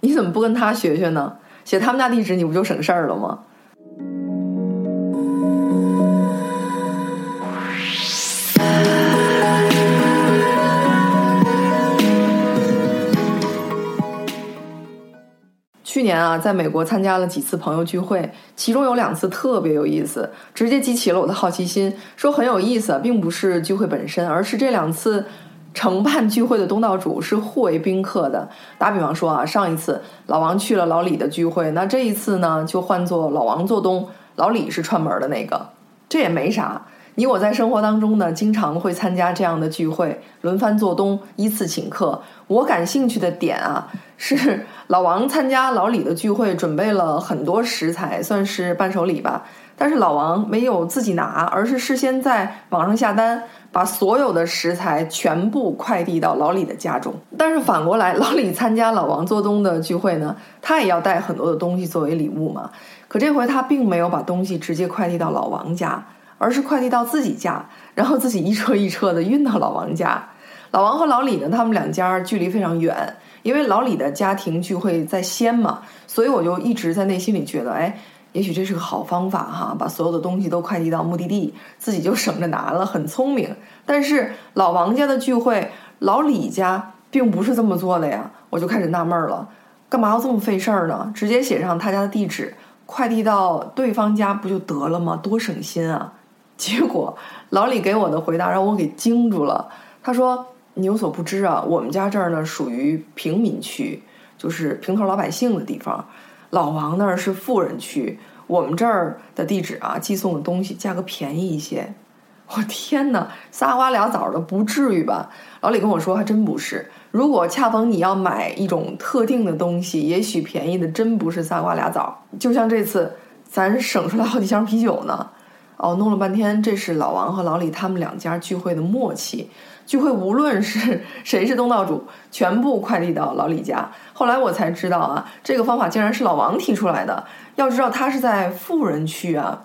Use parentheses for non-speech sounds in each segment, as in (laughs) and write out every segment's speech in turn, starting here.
你怎么不跟他学学呢？写他们家地址，你不就省事儿了吗？去年啊，在美国参加了几次朋友聚会，其中有两次特别有意思，直接激起了我的好奇心。说很有意思，并不是聚会本身，而是这两次承办聚会的东道主是互为宾客的。打比方说啊，上一次老王去了老李的聚会，那这一次呢，就换做老王做东，老李是串门的那个。这也没啥，你我在生活当中呢，经常会参加这样的聚会，轮番做东，依次请客。我感兴趣的点啊，是。老王参加老李的聚会，准备了很多食材，算是伴手礼吧。但是老王没有自己拿，而是事先在网上下单，把所有的食材全部快递到老李的家中。但是反过来，老李参加老王做东的聚会呢，他也要带很多的东西作为礼物嘛。可这回他并没有把东西直接快递到老王家，而是快递到自己家，然后自己一车一车的运到老王家。老王和老李呢，他们两家距离非常远。因为老李的家庭聚会在先嘛，所以我就一直在内心里觉得，哎，也许这是个好方法哈，把所有的东西都快递到目的地，自己就省着拿了，很聪明。但是老王家的聚会，老李家并不是这么做的呀，我就开始纳闷了，干嘛要这么费事儿呢？直接写上他家的地址，快递到对方家不就得了吗？多省心啊！(laughs) 结果老李给我的回答让我给惊住了，他说。你有所不知啊，我们家这儿呢属于平民区，就是平头老百姓的地方。老王那儿是富人区，我们这儿的地址啊，寄送的东西价格便宜一些。我天哪，仨瓜俩枣的，不至于吧？老李跟我说，还真不是。如果恰逢你要买一种特定的东西，也许便宜的真不是仨瓜俩枣。就像这次，咱省出来好几箱啤酒呢。哦，弄了半天，这是老王和老李他们两家聚会的默契。聚会无论是 (laughs) 谁是东道主，全部快递到老李家。后来我才知道啊，这个方法竟然是老王提出来的。要知道他是在富人区啊，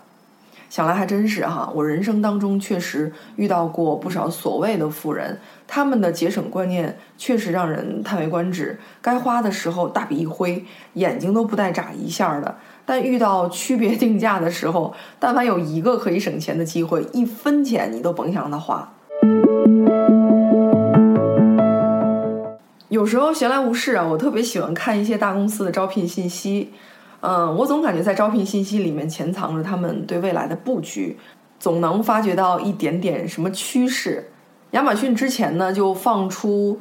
想来还真是哈。我人生当中确实遇到过不少所谓的富人，他们的节省观念确实让人叹为观止。该花的时候大笔一挥，眼睛都不带眨一下的；但遇到区别定价的时候，但凡有一个可以省钱的机会，一分钱你都甭想让他花。有时候闲来无事啊，我特别喜欢看一些大公司的招聘信息。嗯，我总感觉在招聘信息里面潜藏着他们对未来的布局，总能发掘到一点点什么趋势。亚马逊之前呢就放出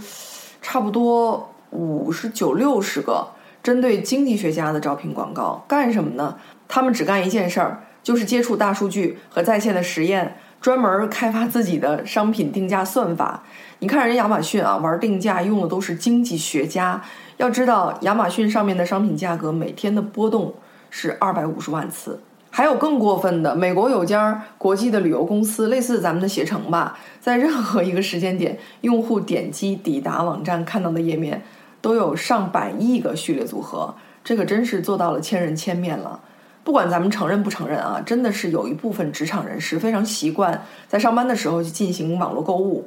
差不多五十九六十个针对经济学家的招聘广告，干什么呢？他们只干一件事儿，就是接触大数据和在线的实验。专门开发自己的商品定价算法。你看人亚马逊啊，玩定价用的都是经济学家。要知道，亚马逊上面的商品价格每天的波动是二百五十万次。还有更过分的，美国有家国际的旅游公司，类似咱们的携程吧，在任何一个时间点，用户点击抵达网站看到的页面，都有上百亿个序列组合。这可真是做到了千人千面了。不管咱们承认不承认啊，真的是有一部分职场人士非常习惯在上班的时候去进行网络购物。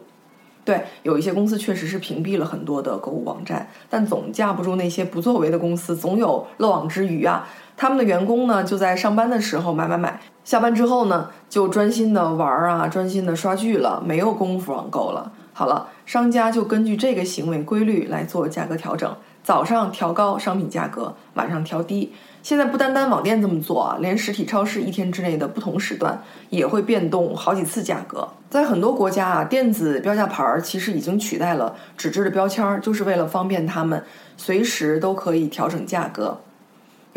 对，有一些公司确实是屏蔽了很多的购物网站，但总架不住那些不作为的公司，总有漏网之鱼啊。他们的员工呢，就在上班的时候买买买，下班之后呢，就专心的玩啊，专心的刷剧了，没有功夫网购了。好了，商家就根据这个行为规律来做价格调整，早上调高商品价格，晚上调低。现在不单单网店这么做啊，连实体超市一天之内的不同时段也会变动好几次价格。在很多国家啊，电子标价牌儿其实已经取代了纸质的标签儿，就是为了方便他们随时都可以调整价格。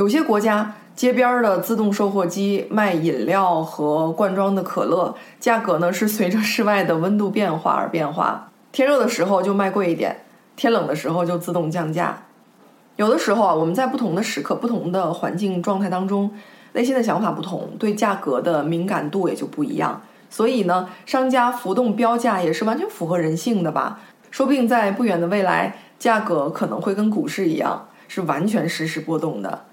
有些国家街边的自动售货机卖饮料和罐装的可乐，价格呢是随着室外的温度变化而变化。天热的时候就卖贵一点，天冷的时候就自动降价。有的时候啊，我们在不同的时刻、不同的环境状态当中，内心的想法不同，对价格的敏感度也就不一样。所以呢，商家浮动标价也是完全符合人性的吧？说不定在不远的未来，价格可能会跟股市一样，是完全实时波动的。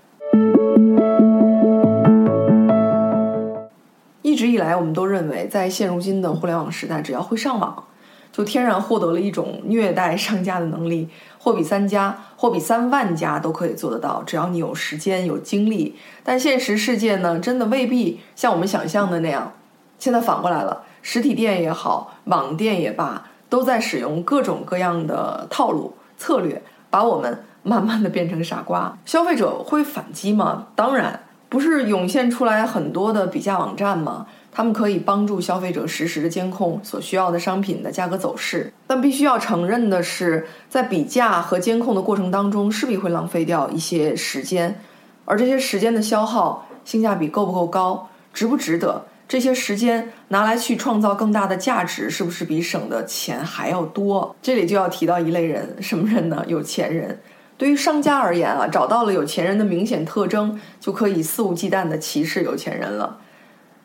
一直以来，我们都认为，在现如今的互联网时代，只要会上网。就天然获得了一种虐待商家的能力，货比三家，货比三万家都可以做得到，只要你有时间有精力。但现实世界呢，真的未必像我们想象的那样。现在反过来了，实体店也好，网店也罢，都在使用各种各样的套路策略，把我们慢慢的变成傻瓜。消费者会反击吗？当然，不是涌现出来很多的比价网站吗？他们可以帮助消费者实时的监控所需要的商品的价格走势，但必须要承认的是，在比价和监控的过程当中，势必会浪费掉一些时间，而这些时间的消耗，性价比够不够高，值不值得？这些时间拿来去创造更大的价值，是不是比省的钱还要多？这里就要提到一类人，什么人呢？有钱人。对于商家而言啊，找到了有钱人的明显特征，就可以肆无忌惮地歧视有钱人了。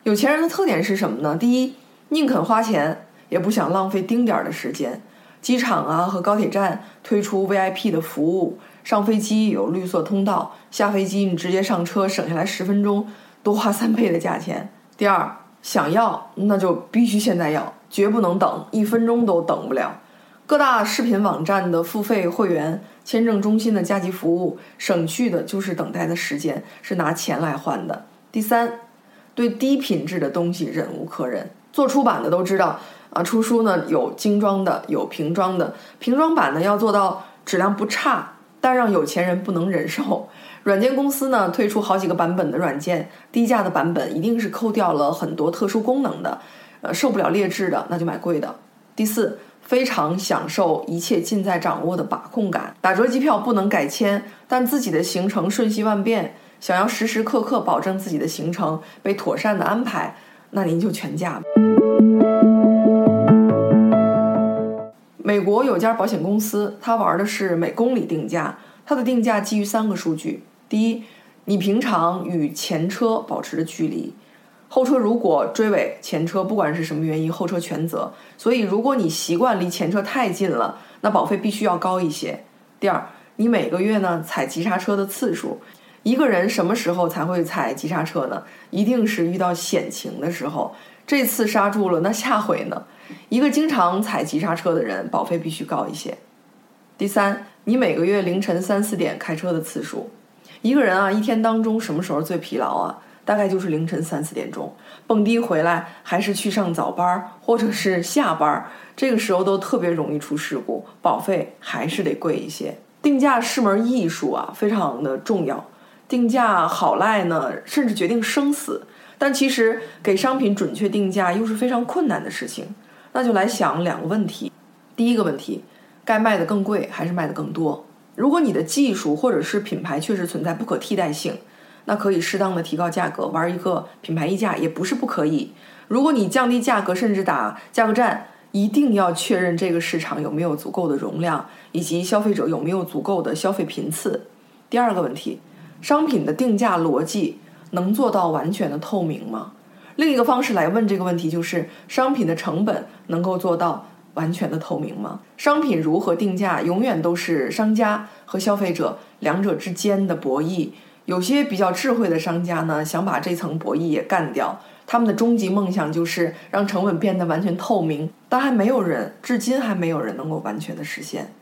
有钱人的特点是什么呢？第一，宁肯花钱，也不想浪费丁点儿的时间。机场啊和高铁站推出 VIP 的服务，上飞机有绿色通道，下飞机你直接上车，省下来十分钟，多花三倍的价钱。第二，想要那就必须现在要，绝不能等，一分钟都等不了。各大视频网站的付费会员、签证中心的加急服务，省去的就是等待的时间，是拿钱来换的。第三。对低品质的东西忍无可忍。做出版的都知道啊，出书呢有精装的，有平装的。平装版呢要做到质量不差，但让有钱人不能忍受。软件公司呢推出好几个版本的软件，低价的版本一定是扣掉了很多特殊功能的，呃，受不了劣质的那就买贵的。第四，非常享受一切尽在掌握的把控感。打折机票不能改签，但自己的行程瞬息万变。想要时时刻刻保证自己的行程被妥善的安排，那您就全价。美国有家保险公司，它玩的是每公里定价，它的定价基于三个数据：第一，你平常与前车保持的距离；后车如果追尾前车，不管是什么原因，后车全责。所以，如果你习惯离前车太近了，那保费必须要高一些。第二，你每个月呢踩急刹车的次数。一个人什么时候才会踩急刹车呢？一定是遇到险情的时候。这次刹住了，那下回呢？一个经常踩急刹车的人，保费必须高一些。第三，你每个月凌晨三四点开车的次数。一个人啊，一天当中什么时候最疲劳啊？大概就是凌晨三四点钟，蹦迪回来还是去上早班或者是下班，这个时候都特别容易出事故，保费还是得贵一些。定价是门艺术啊，非常的重要。定价好赖呢，甚至决定生死。但其实给商品准确定价又是非常困难的事情。那就来想两个问题：第一个问题，该卖的更贵还是卖的更多？如果你的技术或者是品牌确实存在不可替代性，那可以适当的提高价格，玩一个品牌溢价也不是不可以。如果你降低价格，甚至打价格战，一定要确认这个市场有没有足够的容量，以及消费者有没有足够的消费频次。第二个问题。商品的定价逻辑能做到完全的透明吗？另一个方式来问这个问题就是：商品的成本能够做到完全的透明吗？商品如何定价，永远都是商家和消费者两者之间的博弈。有些比较智慧的商家呢，想把这层博弈也干掉。他们的终极梦想就是让成本变得完全透明，但还没有人，至今还没有人能够完全的实现。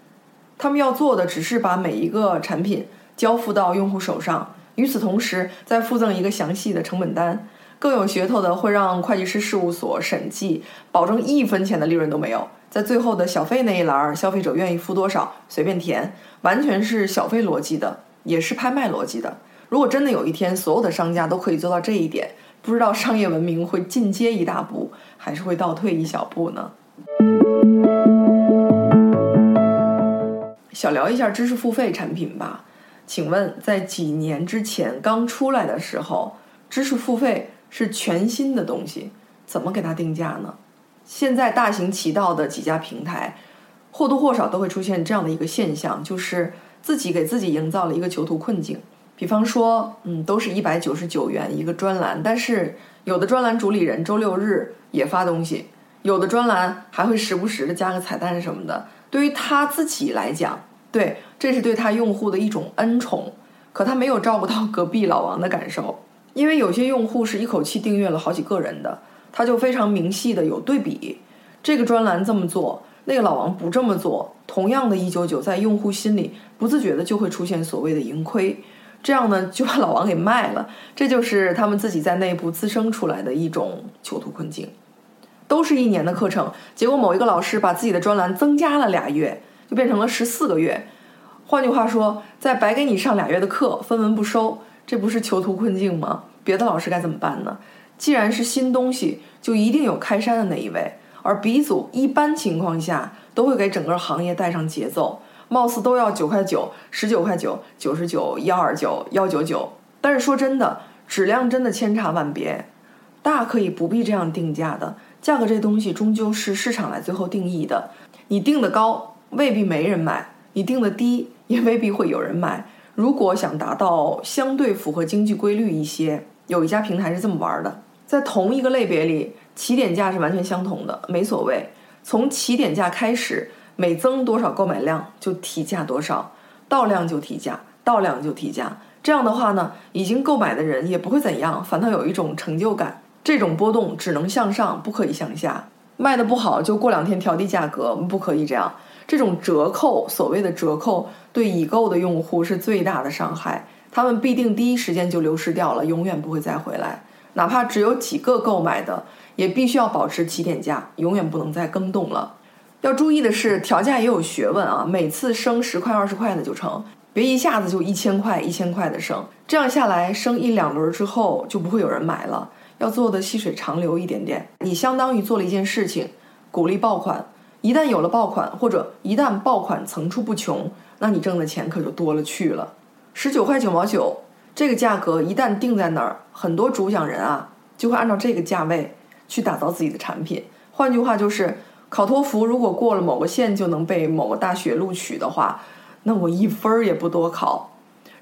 他们要做的只是把每一个产品。交付到用户手上，与此同时再附赠一个详细的成本单。更有噱头的会让会计师事务所审计，保证一分钱的利润都没有。在最后的小费那一栏，消费者愿意付多少随便填，完全是小费逻辑的，也是拍卖逻辑的。如果真的有一天所有的商家都可以做到这一点，不知道商业文明会进阶一大步，还是会倒退一小步呢？小聊一下知识付费产品吧。请问，在几年之前刚出来的时候，知识付费是全新的东西，怎么给它定价呢？现在大行其道的几家平台，或多或少都会出现这样的一个现象，就是自己给自己营造了一个囚徒困境。比方说，嗯，都是一百九十九元一个专栏，但是有的专栏主理人周六日也发东西，有的专栏还会时不时的加个彩蛋什么的。对于他自己来讲，对，这是对他用户的一种恩宠，可他没有照顾到隔壁老王的感受，因为有些用户是一口气订阅了好几个人的，他就非常明细的有对比，这个专栏这么做，那个老王不这么做，同样的一九九，在用户心里不自觉的就会出现所谓的盈亏，这样呢就把老王给卖了。这就是他们自己在内部滋生出来的一种囚徒困境。都是一年的课程，结果某一个老师把自己的专栏增加了俩月，就变成了十四个月。换句话说，在白给你上俩月的课，分文不收，这不是囚徒困境吗？别的老师该怎么办呢？既然是新东西，就一定有开山的那一位，而鼻祖一般情况下都会给整个行业带上节奏，貌似都要九块九、十九块九、九十九、幺二九、幺九九。但是说真的，质量真的千差万别，大可以不必这样定价的。价格这东西终究是市场来最后定义的，你定的高未必没人买，你定的低也未必会有人买。如果想达到相对符合经济规律一些，有一家平台是这么玩的，在同一个类别里，起点价是完全相同的，没所谓。从起点价开始，每增多少购买量就提价多少，到量就提价，到量就提价。这样的话呢，已经购买的人也不会怎样，反倒有一种成就感。这种波动只能向上，不可以向下。卖的不好就过两天调低价格，不可以这样。这种折扣，所谓的折扣，对已购的用户是最大的伤害。他们必定第一时间就流失掉了，永远不会再回来。哪怕只有几个购买的，也必须要保持起点价，永远不能再更动了。要注意的是，调价也有学问啊，每次升十块二十块的就成，别一下子就一千块一千块的升，这样下来升一两轮之后就不会有人买了。要做的细水长流一点点，你相当于做了一件事情，鼓励爆款。一旦有了爆款，或者一旦爆款层出不穷，那你挣的钱可就多了去了。十九块九毛九这个价格一旦定在那儿，很多主讲人啊就会按照这个价位去打造自己的产品。换句话就是，考托福如果过了某个线就能被某个大学录取的话，那我一分儿也不多考。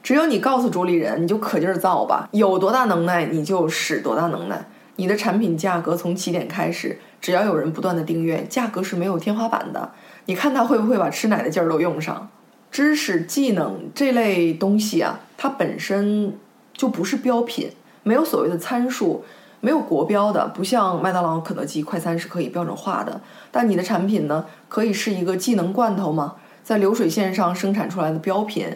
只有你告诉主理人，你就可劲儿造吧，有多大能耐你就使多大能耐。你的产品价格从起点开始，只要有人不断的订阅，价格是没有天花板的。你看他会不会把吃奶的劲儿都用上？知识、技能这类东西啊，它本身就不是标品，没有所谓的参数，没有国标的，不像麦当劳、肯德基快餐是可以标准化的。但你的产品呢，可以是一个技能罐头吗？在流水线上生产出来的标品。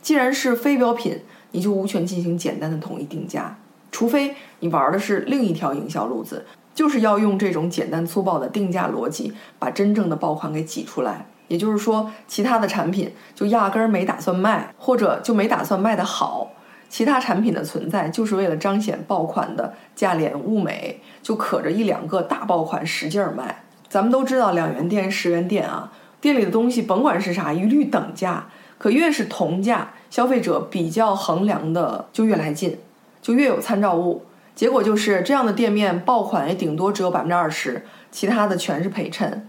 既然是非标品，你就无权进行简单的统一定价，除非你玩的是另一条营销路子，就是要用这种简单粗暴的定价逻辑，把真正的爆款给挤出来。也就是说，其他的产品就压根儿没打算卖，或者就没打算卖得好。其他产品的存在就是为了彰显爆款的价廉物美，就可着一两个大爆款使劲儿卖。咱们都知道两元店、十元店啊，店里的东西甭管是啥，一律等价。可越是同价，消费者比较衡量的就越来劲，就越有参照物。结果就是这样的店面爆款也顶多只有百分之二十，其他的全是陪衬。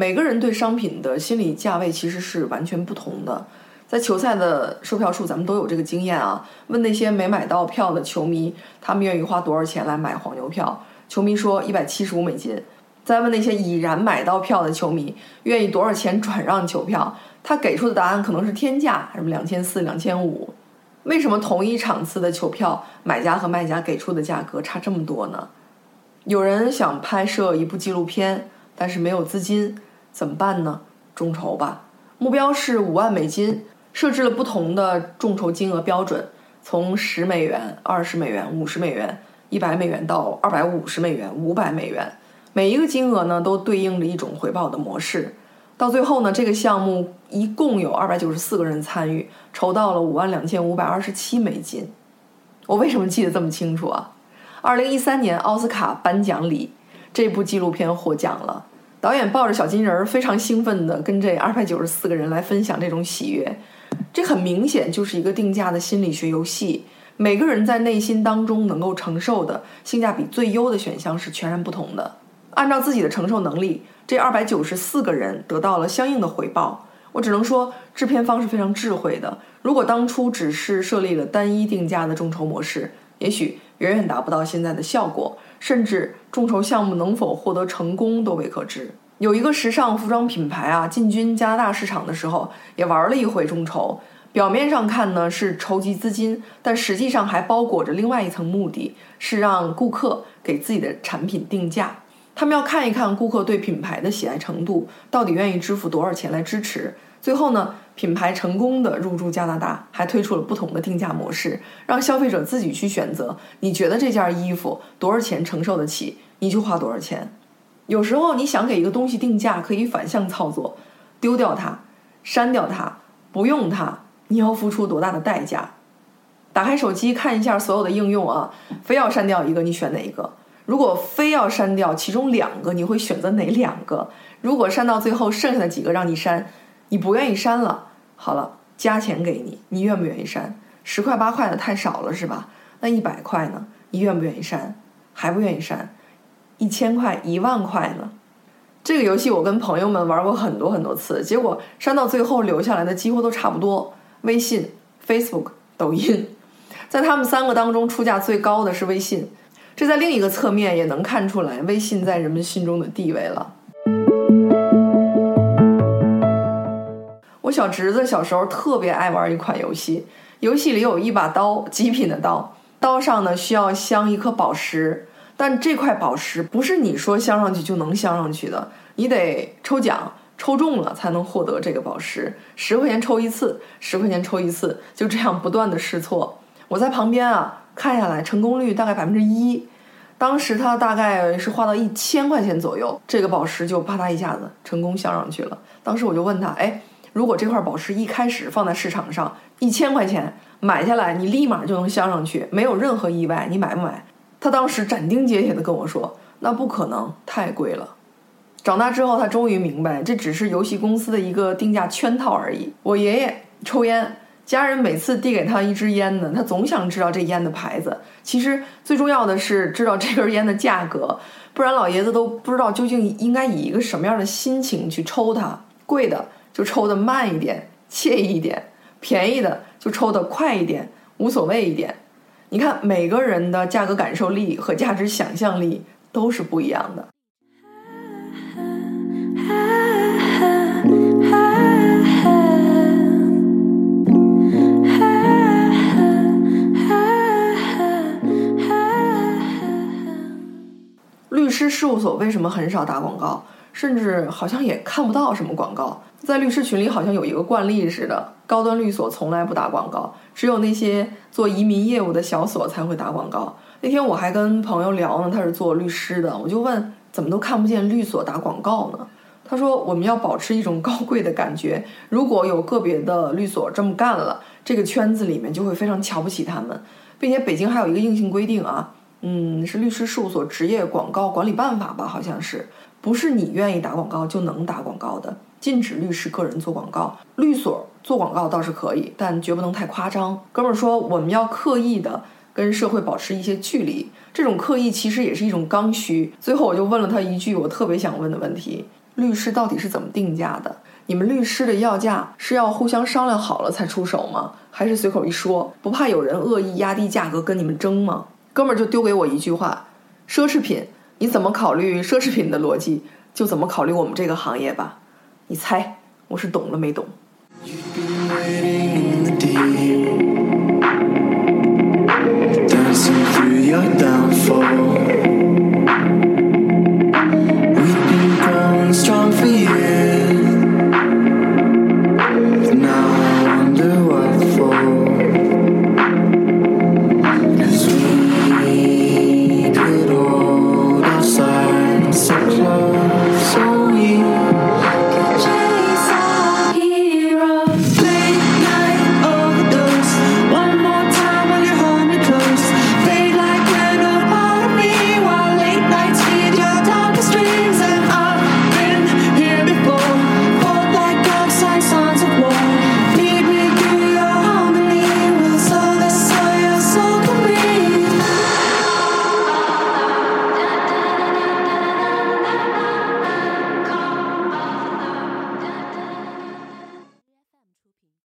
每个人对商品的心理价位其实是完全不同的。在球赛的售票处，咱们都有这个经验啊。问那些没买到票的球迷，他们愿意花多少钱来买黄牛票？球迷说一百七十五美金。再问那些已然买到票的球迷，愿意多少钱转让球票？他给出的答案可能是天价，什么两千四、两千五。为什么同一场次的球票，买家和卖家给出的价格差这么多呢？有人想拍摄一部纪录片，但是没有资金，怎么办呢？众筹吧，目标是五万美金，设置了不同的众筹金额标准，从十美元、二十美元、五十美元、一百美元到二百五十美元、五百美元。每一个金额呢，都对应着一种回报的模式。到最后呢，这个项目一共有二百九十四个人参与，筹到了五万两千五百二十七美金。我为什么记得这么清楚啊？二零一三年奥斯卡颁奖礼，这部纪录片获奖了。导演抱着小金人儿，非常兴奋地跟这二百九十四个人来分享这种喜悦。这很明显就是一个定价的心理学游戏。每个人在内心当中能够承受的性价比最优的选项是全然不同的。按照自己的承受能力，这二百九十四个人得到了相应的回报。我只能说，制片方是非常智慧的。如果当初只是设立了单一定价的众筹模式，也许远远达不到现在的效果，甚至众筹项目能否获得成功都未可知。有一个时尚服装品牌啊，进军加拿大市场的时候，也玩了一回众筹。表面上看呢是筹集资金，但实际上还包裹着另外一层目的，是让顾客给自己的产品定价。他们要看一看顾客对品牌的喜爱程度，到底愿意支付多少钱来支持。最后呢，品牌成功的入驻加拿大，还推出了不同的定价模式，让消费者自己去选择。你觉得这件衣服多少钱承受得起，你就花多少钱。有时候你想给一个东西定价，可以反向操作，丢掉它，删掉它，不用它，你要付出多大的代价？打开手机看一下所有的应用啊，非要删掉一个，你选哪一个？如果非要删掉其中两个，你会选择哪两个？如果删到最后剩下的几个让你删？你不愿意删了，好了，加钱给你，你愿不愿意删？十块八块的太少了是吧？那一百块呢？你愿不愿意删？还不愿意删？一千块、一万块呢？这个游戏我跟朋友们玩过很多很多次，结果删到最后留下来的几乎都差不多。微信、Facebook、抖音，在他们三个当中出价最高的是微信，这在另一个侧面也能看出来微信在人们心中的地位了。我小侄子小时候特别爱玩一款游戏，游戏里有一把刀，极品的刀，刀上呢需要镶一颗宝石，但这块宝石不是你说镶上去就能镶上去的，你得抽奖，抽中了才能获得这个宝石，十块钱抽一次，十块钱抽一次，就这样不断的试错。我在旁边啊看下来，成功率大概百分之一，当时他大概是花到一千块钱左右，这个宝石就啪嗒一下子成功镶上去了。当时我就问他，哎。如果这块宝石一开始放在市场上一千块钱买下来，你立马就能镶上去，没有任何意外，你买不买？他当时斩钉截铁地跟我说：“那不可能，太贵了。”长大之后，他终于明白，这只是游戏公司的一个定价圈套而已。我爷爷抽烟，家人每次递给他一支烟呢，他总想知道这烟的牌子。其实最重要的是知道这根烟的价格，不然老爷子都不知道究竟应该以一个什么样的心情去抽它。贵的。就抽的慢一点，惬意一点；便宜的就抽的快一点，无所谓一点。你看，每个人的价格感受力和价值想象力都是不一样的。律师事务所为什么很少打广告？甚至好像也看不到什么广告，在律师群里好像有一个惯例似的，高端律所从来不打广告，只有那些做移民业务的小所才会打广告。那天我还跟朋友聊呢，他是做律师的，我就问怎么都看不见律所打广告呢？他说我们要保持一种高贵的感觉，如果有个别的律所这么干了，这个圈子里面就会非常瞧不起他们，并且北京还有一个硬性规定啊，嗯，是律师事务所职业广告管理办法吧，好像是。不是你愿意打广告就能打广告的，禁止律师个人做广告。律所做广告倒是可以，但绝不能太夸张。哥们儿说，我们要刻意的跟社会保持一些距离，这种刻意其实也是一种刚需。最后我就问了他一句我特别想问的问题：律师到底是怎么定价的？你们律师的要价是要互相商量好了才出手吗？还是随口一说，不怕有人恶意压低价格跟你们争吗？哥们儿就丢给我一句话：奢侈品。你怎么考虑奢侈品的逻辑，就怎么考虑我们这个行业吧。你猜我是懂了没懂？so close.